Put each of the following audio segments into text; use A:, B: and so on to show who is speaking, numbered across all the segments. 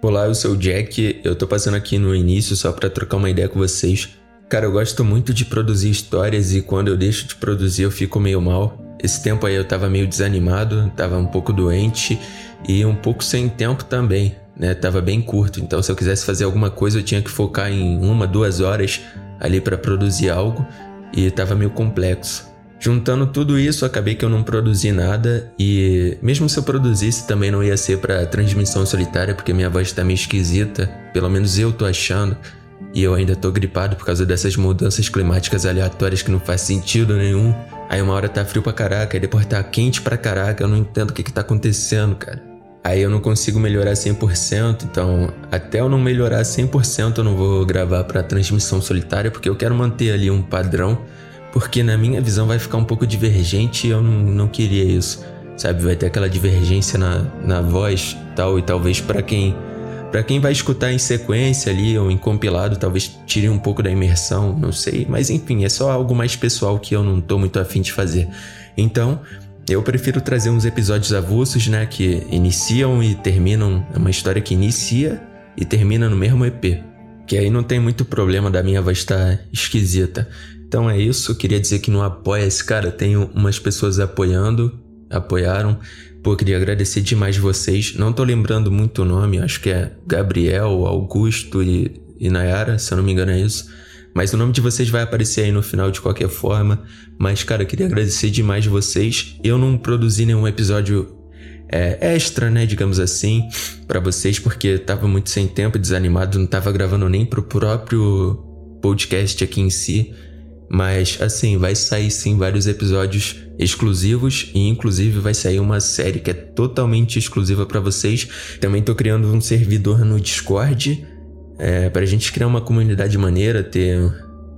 A: Olá, eu sou o Jack. Eu tô passando aqui no início só para trocar uma ideia com vocês. Cara, eu gosto muito de produzir histórias e quando eu deixo de produzir eu fico meio mal. Esse tempo aí eu tava meio desanimado, tava um pouco doente e um pouco sem tempo também, né? Tava bem curto, então se eu quisesse fazer alguma coisa eu tinha que focar em uma, duas horas ali para produzir algo e tava meio complexo. Juntando tudo isso, acabei que eu não produzi nada e mesmo se eu produzisse também não ia ser para transmissão solitária porque minha voz tá meio esquisita, pelo menos eu tô achando. E eu ainda tô gripado por causa dessas mudanças climáticas aleatórias que não faz sentido nenhum. Aí uma hora tá frio pra caraca, e depois tá quente pra caraca, eu não entendo o que que tá acontecendo, cara. Aí eu não consigo melhorar 100%, então até eu não melhorar 100% eu não vou gravar para transmissão solitária porque eu quero manter ali um padrão porque na minha visão vai ficar um pouco divergente e eu não, não queria isso, sabe? Vai ter aquela divergência na, na voz tal, e talvez para quem para quem vai escutar em sequência ali ou em compilado, talvez tire um pouco da imersão, não sei, mas enfim, é só algo mais pessoal que eu não tô muito afim de fazer. Então, eu prefiro trazer uns episódios avulsos, né, que iniciam e terminam, é uma história que inicia e termina no mesmo EP. Que aí não tem muito problema da minha voz estar esquisita. Então é isso, queria dizer que no Apoia-se, cara, tenho umas pessoas apoiando, apoiaram. Pô, queria agradecer demais vocês. Não tô lembrando muito o nome, acho que é Gabriel, Augusto e, e Nayara, se eu não me engano é isso. Mas o nome de vocês vai aparecer aí no final de qualquer forma. Mas, cara, queria agradecer demais vocês. Eu não produzi nenhum episódio é, extra, né, digamos assim, para vocês, porque tava muito sem tempo, desanimado, não tava gravando nem pro próprio podcast aqui em si. Mas assim, vai sair sim vários episódios exclusivos e inclusive vai sair uma série que é totalmente exclusiva para vocês. Também tô criando um servidor no Discord é, pra gente criar uma comunidade maneira, ter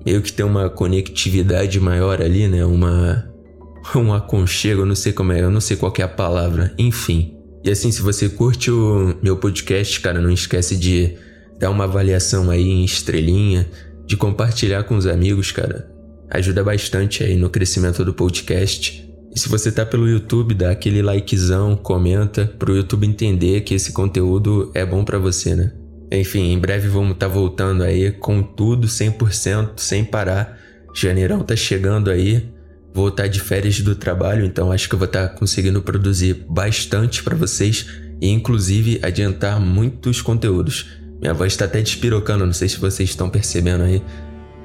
A: meio que ter uma conectividade maior ali, né? Uma um aconchego, eu não sei como é, eu não sei qual é a palavra, enfim. E assim, se você curte o meu podcast, cara, não esquece de dar uma avaliação aí em estrelinha, de compartilhar com os amigos, cara ajuda bastante aí no crescimento do podcast. E se você tá pelo YouTube, dá aquele likezão, comenta pro YouTube entender que esse conteúdo é bom para você, né? Enfim, em breve vamos estar tá voltando aí com tudo 100%, sem parar. Janeirão tá chegando aí. Vou estar tá de férias do trabalho, então acho que eu vou estar tá conseguindo produzir bastante para vocês e inclusive adiantar muitos conteúdos. Minha voz está até despirocando, não sei se vocês estão percebendo aí.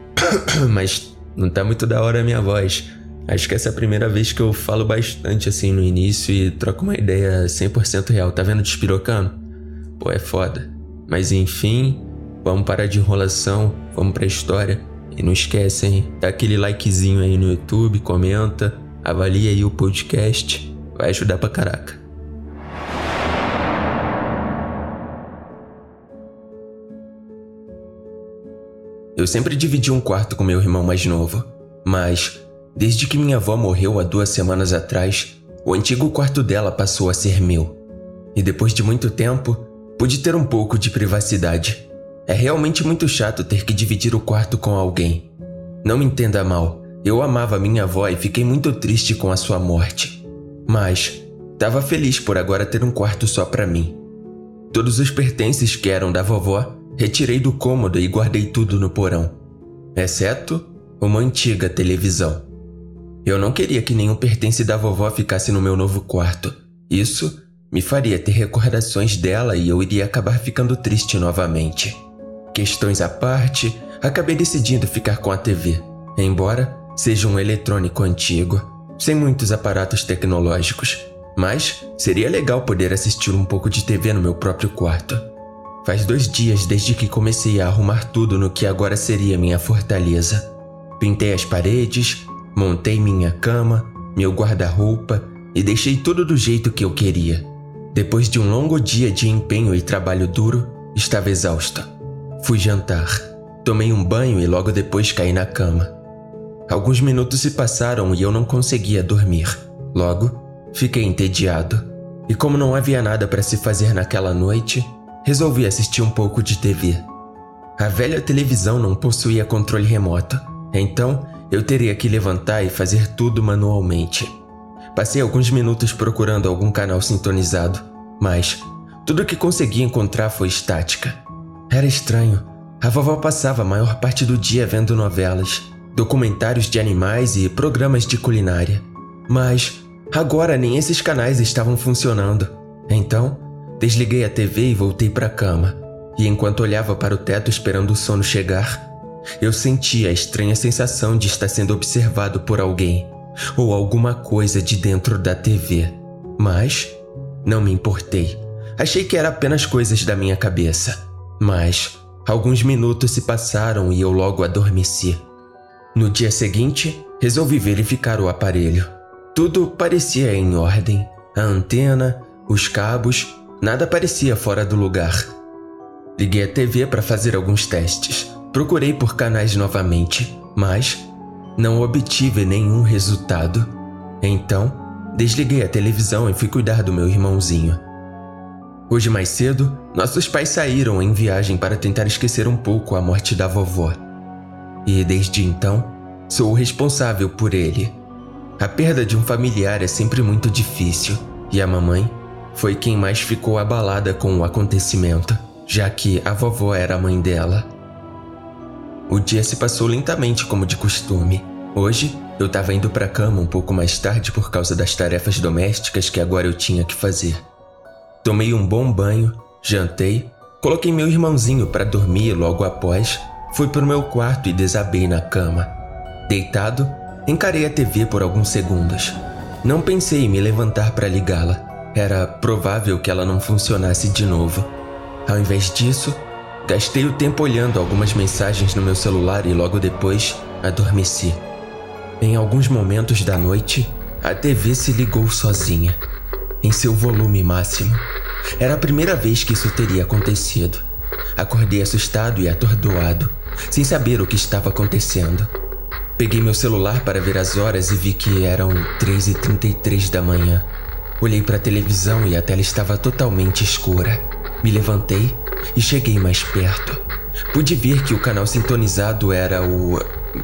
A: Mas não tá muito da hora a minha voz. Acho que essa é a primeira vez que eu falo bastante assim no início e troco uma ideia 100% real. Tá vendo despirocando? Pô, é foda. Mas enfim, vamos parar de enrolação, vamos pra história. E não esquece, hein? Dá aquele likezinho aí no YouTube, comenta, avalia aí o podcast. Vai ajudar pra caraca. Eu sempre dividi um quarto com meu irmão mais novo, mas desde que minha avó morreu há duas semanas atrás, o antigo quarto dela passou a ser meu. E depois de muito tempo, pude ter um pouco de privacidade. É realmente muito chato ter que dividir o quarto com alguém. Não me entenda mal, eu amava minha avó e fiquei muito triste com a sua morte. Mas estava feliz por agora ter um quarto só para mim. Todos os pertences que eram da vovó Retirei do cômodo e guardei tudo no porão, exceto uma antiga televisão. Eu não queria que nenhum pertence da vovó ficasse no meu novo quarto. Isso me faria ter recordações dela e eu iria acabar ficando triste novamente. Questões à parte, acabei decidindo ficar com a TV, embora seja um eletrônico antigo, sem muitos aparatos tecnológicos. Mas seria legal poder assistir um pouco de TV no meu próprio quarto. Faz dois dias desde que comecei a arrumar tudo no que agora seria minha fortaleza. Pintei as paredes, montei minha cama, meu guarda-roupa e deixei tudo do jeito que eu queria. Depois de um longo dia de empenho e trabalho duro, estava exausto. Fui jantar, tomei um banho e logo depois caí na cama. Alguns minutos se passaram e eu não conseguia dormir. Logo, fiquei entediado. E como não havia nada para se fazer naquela noite, resolvi assistir um pouco de TV. A velha televisão não possuía controle remoto, então eu teria que levantar e fazer tudo manualmente. Passei alguns minutos procurando algum canal sintonizado, mas Tudo que consegui encontrar foi estática. Era estranho. A vovó passava a maior parte do dia vendo novelas, documentários de animais e programas de culinária. Mas agora nem esses canais estavam funcionando. Então, desliguei a TV e voltei para a cama. E enquanto olhava para o teto esperando o sono chegar, eu sentia a estranha sensação de estar sendo observado por alguém ou alguma coisa de dentro da TV. Mas não me importei. Achei que era apenas coisas da minha cabeça. Mas alguns minutos se passaram e eu logo adormeci. No dia seguinte, resolvi verificar o aparelho. Tudo parecia em ordem. A antena, os cabos, nada parecia fora do lugar. Liguei a TV para fazer alguns testes. Procurei por canais novamente, mas não obtive nenhum resultado. Então, desliguei a televisão e fui cuidar do meu irmãozinho. Hoje mais cedo, nossos pais saíram em viagem para tentar esquecer um pouco a morte da vovó. E desde então, sou o responsável por ele. A perda de um familiar é sempre muito difícil, e a mamãe foi quem mais ficou abalada com o acontecimento, já que a vovó era a mãe dela. O dia se passou lentamente como de costume. Hoje, eu estava indo para a cama um pouco mais tarde por causa das tarefas domésticas que agora eu tinha que fazer. Tomei um bom banho, jantei, coloquei meu irmãozinho para dormir logo após, fui para o meu quarto e desabei na cama. Deitado, encarei a TV por alguns segundos. Não pensei em me levantar para ligá-la. Era provável que ela não funcionasse de novo. Ao invés disso, Gastei o tempo olhando algumas mensagens no meu celular e logo depois adormeci. Em alguns momentos da noite, a TV se ligou sozinha, em seu volume máximo. Era a primeira vez que isso teria acontecido. Acordei assustado e atordoado, sem saber o que estava acontecendo. Peguei meu celular para ver as horas e vi que eram 3h33 da manhã. Olhei para a televisão e a tela estava totalmente escura. Me levantei e cheguei mais perto. Pude ver que o canal sintonizado era o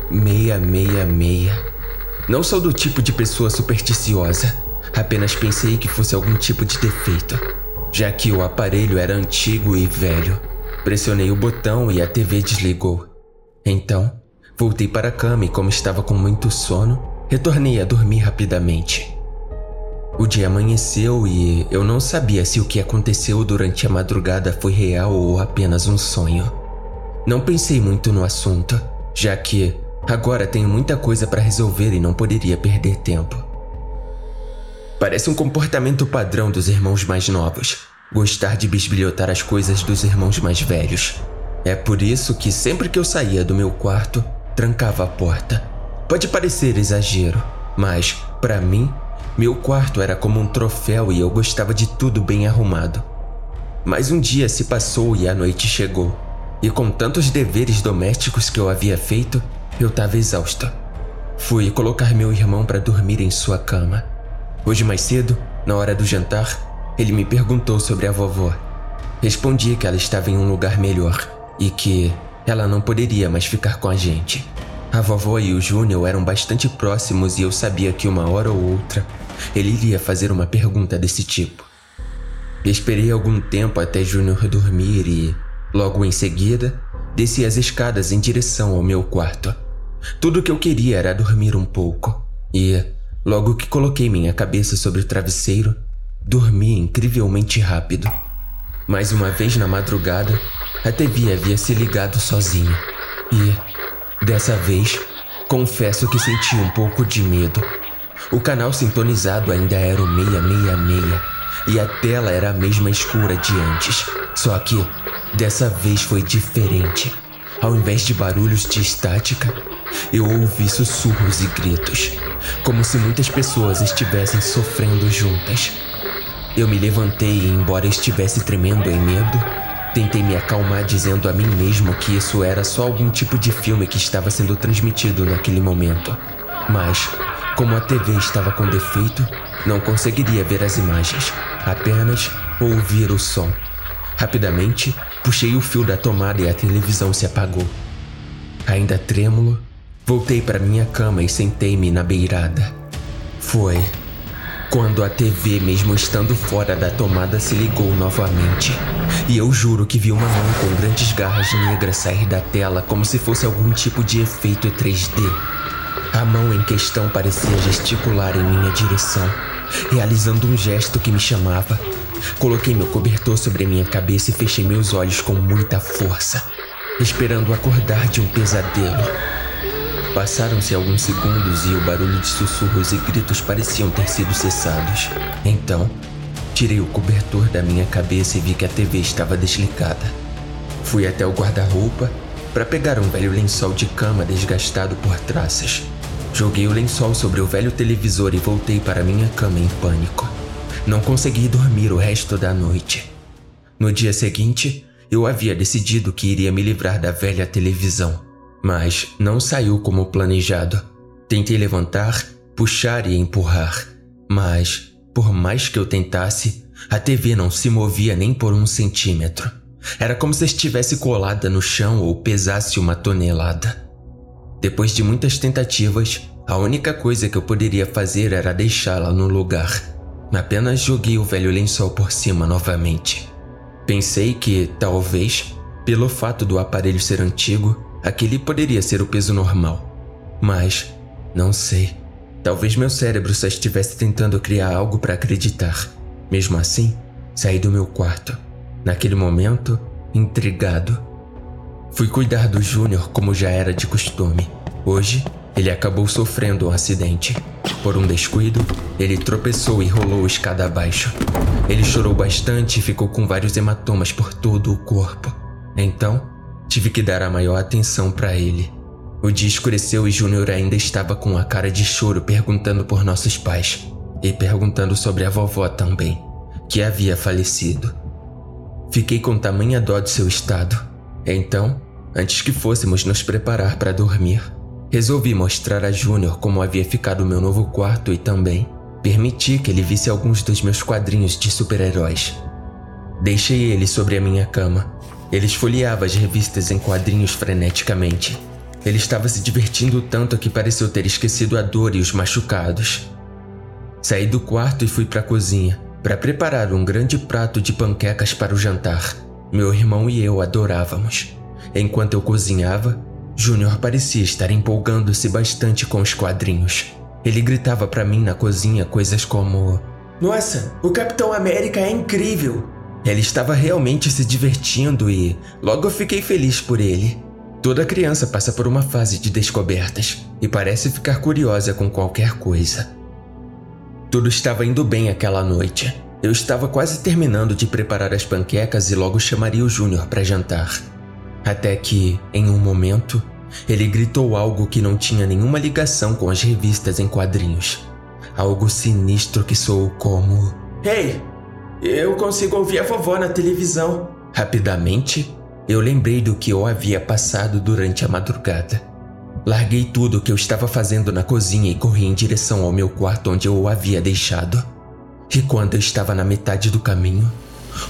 A: 666. Não sou do tipo de pessoa supersticiosa, apenas pensei que fosse algum tipo de defeito, já que o aparelho era antigo e velho. Pressionei o botão e a TV desligou. Então, voltei para a cama e, como estava com muito sono, retornei a dormir rapidamente. O dia amanheceu e eu não sabia se o que aconteceu durante a madrugada foi real ou apenas um sonho. Não pensei muito no assunto, já que agora tenho muita coisa para resolver e não poderia perder tempo. Parece um comportamento padrão dos irmãos mais novos, gostar de bisbilhotar as coisas dos irmãos mais velhos. É por isso que sempre que eu saía do meu quarto, trancava a porta. Pode parecer exagero, mas, para mim, meu quarto era como um troféu e eu gostava de tudo bem arrumado. Mas um dia se passou e a noite chegou. E com tantos deveres domésticos que eu havia feito, eu estava exausto. Fui colocar meu irmão para dormir em sua cama. Hoje mais cedo, na hora do jantar, ele me perguntou sobre a vovó. Respondi que ela estava em um lugar melhor e que ela não poderia mais ficar com a gente. A vovó e o Júnior eram bastante próximos e eu sabia que uma hora ou outra ele iria fazer uma pergunta desse tipo. Esperei algum tempo até Júnior dormir e, logo em seguida, desci as escadas em direção ao meu quarto. Tudo o que eu queria era dormir um pouco. E, logo que coloquei minha cabeça sobre o travesseiro, dormi incrivelmente rápido. Mais uma vez na madrugada, a TV havia se ligado sozinha. E, Dessa vez, confesso que senti um pouco de medo. O canal sintonizado ainda era o 666 e a tela era a mesma escura de antes. Só que dessa vez foi diferente. Ao invés de barulhos de estática, eu ouvi sussurros e gritos, como se muitas pessoas estivessem sofrendo juntas. Eu me levantei e, embora estivesse tremendo em medo, Tentei me acalmar dizendo a mim mesmo que isso era só algum tipo de filme que estava sendo transmitido naquele momento. Mas, como a TV estava com defeito, não conseguiria ver as imagens, apenas ouvir o som. Rapidamente, puxei o fio da tomada e a televisão se apagou. Ainda trêmulo, voltei para minha cama e sentei-me na beirada. Foi Quando a TV, mesmo estando fora da tomada, se ligou novamente. E eu juro que vi uma mão com grandes garras negras sair da tela como se fosse algum tipo de efeito 3D. A mão em questão parecia gesticular em minha direção, realizando um gesto que me chamava. Coloquei meu cobertor sobre minha cabeça e fechei meus olhos com muita força, esperando acordar de um pesadelo. Passaram-se alguns segundos e o barulho de sussurros e gritos pareciam ter sido cessados. Então, tirei o cobertor da minha cabeça e vi que a TV estava desligada. Fui até o guarda-roupa para pegar um velho lençol de cama desgastado por traças. Joguei o lençol sobre o velho televisor e voltei para minha cama em pânico. Não consegui dormir o resto da noite. No dia seguinte, eu havia decidido que iria me livrar da velha televisão mas não saiu como planejado. Tentei levantar, puxar e empurrar, mas, por mais que eu tentasse, a TV não se movia nem por um centímetro. Era como se estivesse colada no chão ou pesasse uma tonelada. Depois de muitas tentativas, a única coisa que eu poderia fazer era deixá-la no lugar. Apenas joguei o velho lençol por cima novamente. Pensei que, talvez, pelo fato do aparelho ser antigo, Aquele poderia ser o peso normal. Mas, não sei. Talvez meu cérebro só estivesse tentando criar algo para acreditar. Mesmo assim, saí do meu quarto. Naquele momento, intrigado. Fui cuidar do Júnior como já era de costume. Hoje, ele acabou sofrendo um acidente. Por um descuido, ele tropeçou e rolou escada abaixo. Ele chorou bastante e ficou com vários hematomas por todo o corpo. Então, Tive que dar a maior atenção para ele. O dia escureceu e Júnior ainda estava com a cara de choro perguntando por nossos pais e perguntando sobre a vovó também, que havia falecido. Fiquei com tamanha dó de seu estado. Então, antes que fôssemos nos preparar para dormir, resolvi mostrar a Júnior como havia ficado o meu novo quarto e também permiti que ele visse alguns dos meus quadrinhos de super-heróis. Deixei ele sobre a minha cama ele esfoliava as revistas em quadrinhos freneticamente. Ele estava se divertindo tanto que pareceu ter esquecido a dor e os machucados. Saí do quarto e fui para a cozinha para preparar um grande prato de panquecas para o jantar. Meu irmão e eu adorávamos. Enquanto eu cozinhava, Júnior parecia estar empolgando-se bastante com os quadrinhos. Ele gritava para mim na cozinha coisas como: Nossa, o Capitão América é incrível! Ele estava realmente se divertindo e logo eu fiquei feliz por ele. Toda criança passa por uma fase de descobertas e parece ficar curiosa com qualquer coisa. Tudo estava indo bem aquela noite. Eu estava quase terminando de preparar as panquecas e logo chamaria o Júnior para jantar. Até que, em um momento, ele gritou algo que não tinha nenhuma ligação com as revistas em quadrinhos. Algo sinistro que soou como: Ei, eu consigo ouvir a vovó na televisão. Rapidamente, eu lembrei do que eu havia passado durante a madrugada. Larguei tudo o que eu estava fazendo na cozinha e corri em direção ao meu quarto onde eu o havia deixado. E quando eu estava na metade do caminho,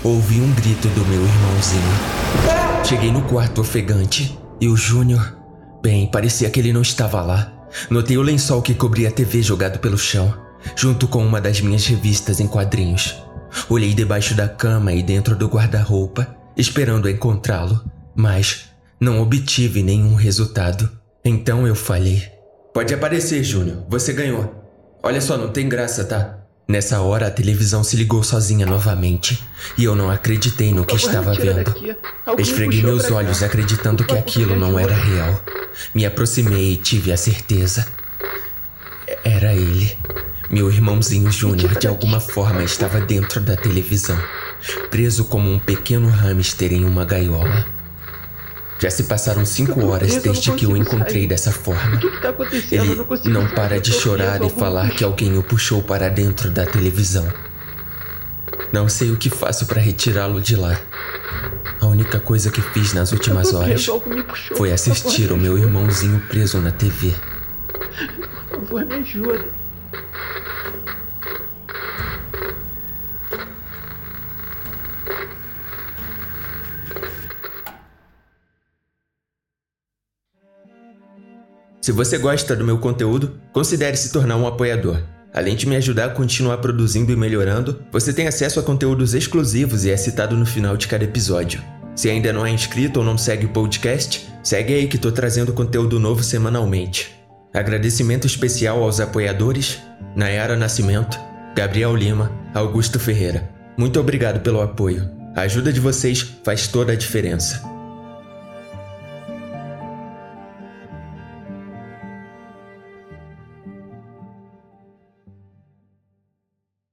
A: ouvi um grito do meu irmãozinho. Cheguei no quarto ofegante e o Júnior, bem, parecia que ele não estava lá. Notei o lençol que cobria a TV jogado pelo chão, junto com uma das minhas revistas em quadrinhos. Olhei debaixo da cama e dentro do guarda-roupa, esperando encontrá-lo, mas não obtive nenhum resultado. Então eu falei: Pode aparecer, Júnior, você ganhou. Olha só, não tem graça, tá? Nessa hora a televisão se ligou sozinha novamente e eu não acreditei no que estava vendo. Esfreguei meus olhos acreditando que aquilo não era real. Me aproximei e tive a certeza. Era ele. Meu irmãozinho Júnior de alguma forma estava dentro da televisão, preso como um pequeno hamster em uma gaiola. Já se passaram cinco horas desde que o encontrei dessa forma.
B: Tá
A: Ele não para de chorar e falar que alguém o puxou para dentro da televisão. Não sei o que faço para retirá-lo de lá. A única coisa que fiz nas últimas horas foi assistir o meu irmãozinho preso na TV.
B: Por favor, me ajuda.
A: Se você gosta do meu conteúdo, considere se tornar um apoiador. Além de me ajudar a continuar produzindo e melhorando, você tem acesso a conteúdos exclusivos e é citado no final de cada episódio. Se ainda não é inscrito ou não segue o podcast, segue aí que tô trazendo conteúdo novo semanalmente. Agradecimento especial aos apoiadores Nayara Nascimento, Gabriel Lima, Augusto Ferreira. Muito obrigado pelo apoio. A ajuda de vocês faz toda a diferença.